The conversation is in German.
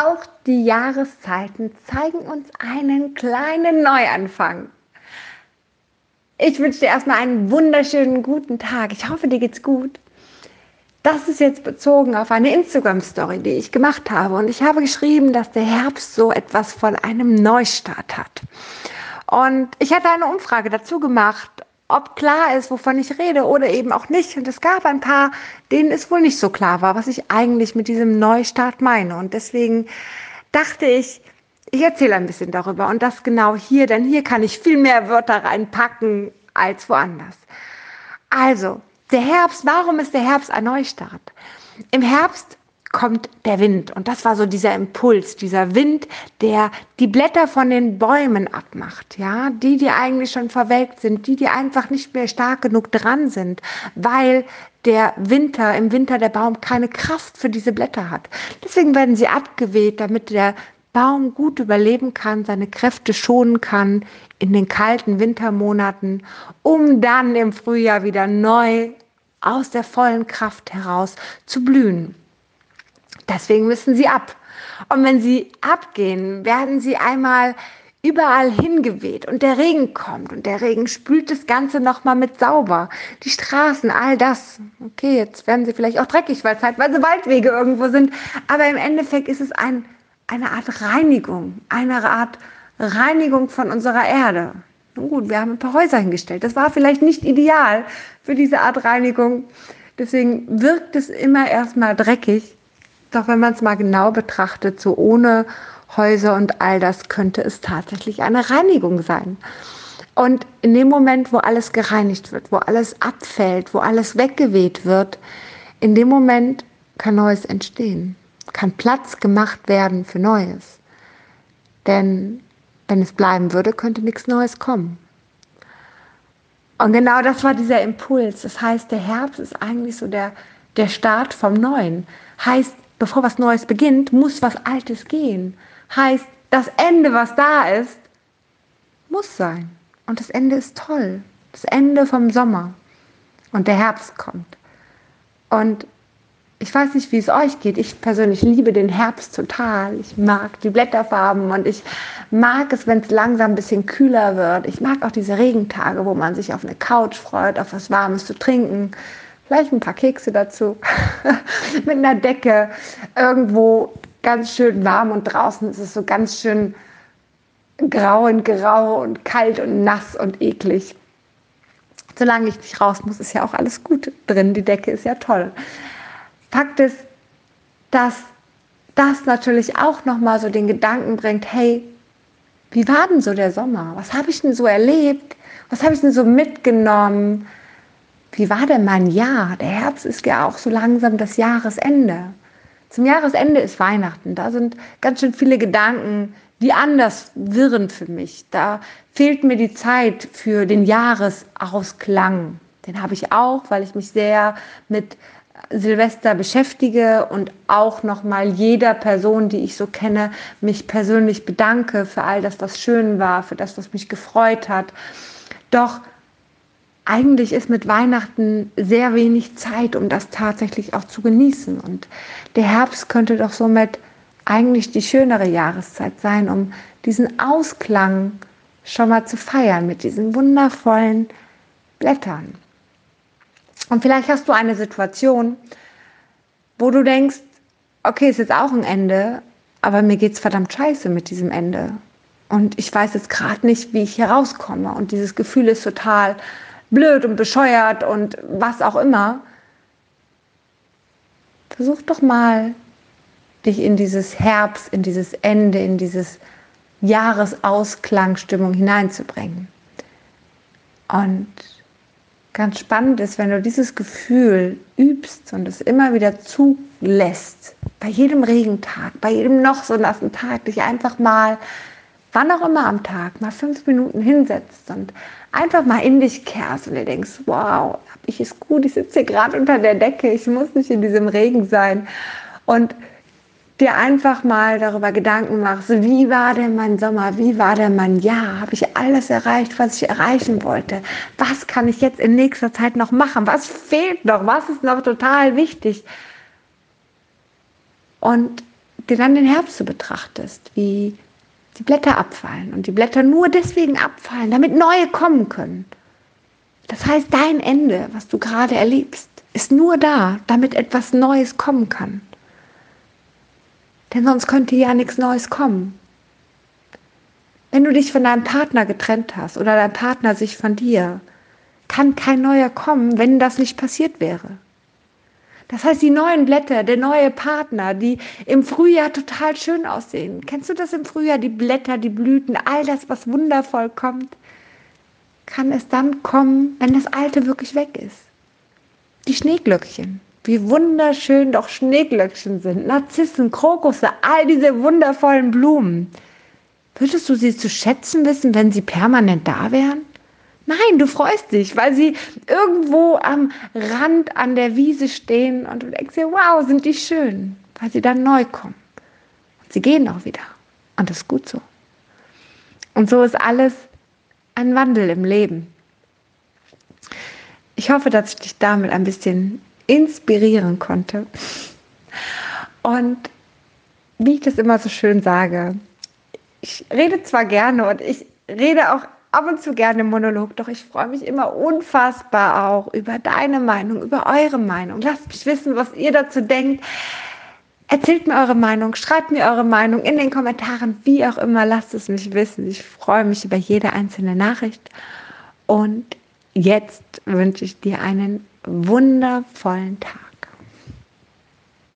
Auch die Jahreszeiten zeigen uns einen kleinen Neuanfang. Ich wünsche dir erstmal einen wunderschönen guten Tag. Ich hoffe, dir geht's gut. Das ist jetzt bezogen auf eine Instagram-Story, die ich gemacht habe. Und ich habe geschrieben, dass der Herbst so etwas von einem Neustart hat. Und ich hatte eine Umfrage dazu gemacht, ob klar ist, wovon ich rede oder eben auch nicht. Und es gab ein paar, denen es wohl nicht so klar war, was ich eigentlich mit diesem Neustart meine. Und deswegen dachte ich, ich erzähle ein bisschen darüber und das genau hier, denn hier kann ich viel mehr Wörter reinpacken als woanders. Also, der Herbst, warum ist der Herbst ein Neustart? Im Herbst kommt der Wind. Und das war so dieser Impuls, dieser Wind, der die Blätter von den Bäumen abmacht. Ja, die, die eigentlich schon verwelkt sind, die, die einfach nicht mehr stark genug dran sind, weil der Winter, im Winter der Baum keine Kraft für diese Blätter hat. Deswegen werden sie abgeweht, damit der Baum gut überleben kann, seine Kräfte schonen kann in den kalten Wintermonaten, um dann im Frühjahr wieder neu aus der vollen Kraft heraus zu blühen. Deswegen müssen sie ab. Und wenn sie abgehen, werden sie einmal überall hingeweht und der Regen kommt und der Regen spült das Ganze nochmal mit sauber. Die Straßen, all das. Okay, jetzt werden sie vielleicht auch dreckig, weil zeitweise Waldwege irgendwo sind. Aber im Endeffekt ist es ein, eine Art Reinigung, eine Art Reinigung von unserer Erde. Nun gut, wir haben ein paar Häuser hingestellt. Das war vielleicht nicht ideal für diese Art Reinigung. Deswegen wirkt es immer erstmal dreckig. Doch wenn man es mal genau betrachtet, so ohne Häuser und all das, könnte es tatsächlich eine Reinigung sein. Und in dem Moment, wo alles gereinigt wird, wo alles abfällt, wo alles weggeweht wird, in dem Moment kann Neues entstehen, kann Platz gemacht werden für Neues. Denn wenn es bleiben würde, könnte nichts Neues kommen. Und genau das war dieser Impuls. Das heißt, der Herbst ist eigentlich so der, der Start vom Neuen. Heißt, bevor was Neues beginnt, muss was Altes gehen. Heißt, das Ende, was da ist, muss sein. Und das Ende ist toll. Das Ende vom Sommer. Und der Herbst kommt. Und ich weiß nicht, wie es euch geht. Ich persönlich liebe den Herbst total. Ich mag die Blätterfarben und ich mag es, wenn es langsam ein bisschen kühler wird. Ich mag auch diese Regentage, wo man sich auf eine Couch freut, auf was Warmes zu trinken vielleicht ein paar Kekse dazu, mit einer Decke, irgendwo ganz schön warm und draußen ist es so ganz schön grau und grau und kalt und nass und eklig. Solange ich nicht raus muss, ist ja auch alles gut drin. Die Decke ist ja toll. Fakt ist, dass das natürlich auch nochmal so den Gedanken bringt, hey, wie war denn so der Sommer? Was habe ich denn so erlebt? Was habe ich denn so mitgenommen? Wie war denn mein Jahr? Der Herbst ist ja auch so langsam das Jahresende. Zum Jahresende ist Weihnachten. Da sind ganz schön viele Gedanken, die anders wirren für mich. Da fehlt mir die Zeit für den Jahresausklang. Den habe ich auch, weil ich mich sehr mit Silvester beschäftige und auch nochmal jeder Person, die ich so kenne, mich persönlich bedanke für all das, was schön war, für das, was mich gefreut hat. Doch eigentlich ist mit Weihnachten sehr wenig Zeit, um das tatsächlich auch zu genießen. Und der Herbst könnte doch somit eigentlich die schönere Jahreszeit sein, um diesen Ausklang schon mal zu feiern mit diesen wundervollen Blättern. Und vielleicht hast du eine Situation, wo du denkst, okay, ist jetzt auch ein Ende, aber mir geht es verdammt scheiße mit diesem Ende. Und ich weiß jetzt gerade nicht, wie ich hier rauskomme. Und dieses Gefühl ist total blöd und bescheuert und was auch immer. Versuch doch mal, dich in dieses Herbst, in dieses Ende, in dieses Jahresausklangstimmung hineinzubringen. Und ganz spannend ist, wenn du dieses Gefühl übst und es immer wieder zulässt, bei jedem Regentag, bei jedem noch so nassen Tag, dich einfach mal, wann auch immer am Tag, mal fünf Minuten hinsetzt und einfach mal in dich kehrst und dir denkst, wow, hab ich es gut, ich sitze hier gerade unter der Decke, ich muss nicht in diesem Regen sein. Und dir einfach mal darüber Gedanken machst, wie war denn mein Sommer, wie war denn mein Jahr, habe ich alles erreicht, was ich erreichen wollte, was kann ich jetzt in nächster Zeit noch machen, was fehlt noch, was ist noch total wichtig. Und dir dann den Herbst so betrachtest, wie die Blätter abfallen und die Blätter nur deswegen abfallen, damit neue kommen können. Das heißt, dein Ende, was du gerade erlebst, ist nur da, damit etwas Neues kommen kann. Denn sonst könnte ja nichts Neues kommen. Wenn du dich von deinem Partner getrennt hast oder dein Partner sich von dir, kann kein neuer kommen, wenn das nicht passiert wäre. Das heißt, die neuen Blätter, der neue Partner, die im Frühjahr total schön aussehen. Kennst du das im Frühjahr? Die Blätter, die Blüten, all das, was wundervoll kommt, kann es dann kommen, wenn das Alte wirklich weg ist. Die Schneeglöckchen, wie wunderschön doch Schneeglöckchen sind, Narzissen, Krokusse, all diese wundervollen Blumen. Würdest du sie zu schätzen wissen, wenn sie permanent da wären? Nein, du freust dich, weil sie irgendwo am Rand an der Wiese stehen und du denkst dir, wow, sind die schön, weil sie dann neu kommen. Und sie gehen auch wieder. Und das ist gut so. Und so ist alles ein Wandel im Leben. Ich hoffe, dass ich dich damit ein bisschen inspirieren konnte. Und wie ich das immer so schön sage, ich rede zwar gerne und ich rede auch ab und zu gerne im Monolog, doch ich freue mich immer unfassbar auch über deine Meinung, über eure Meinung. Lasst mich wissen, was ihr dazu denkt. Erzählt mir eure Meinung, schreibt mir eure Meinung in den Kommentaren, wie auch immer, lasst es mich wissen. Ich freue mich über jede einzelne Nachricht. Und jetzt wünsche ich dir einen wundervollen Tag.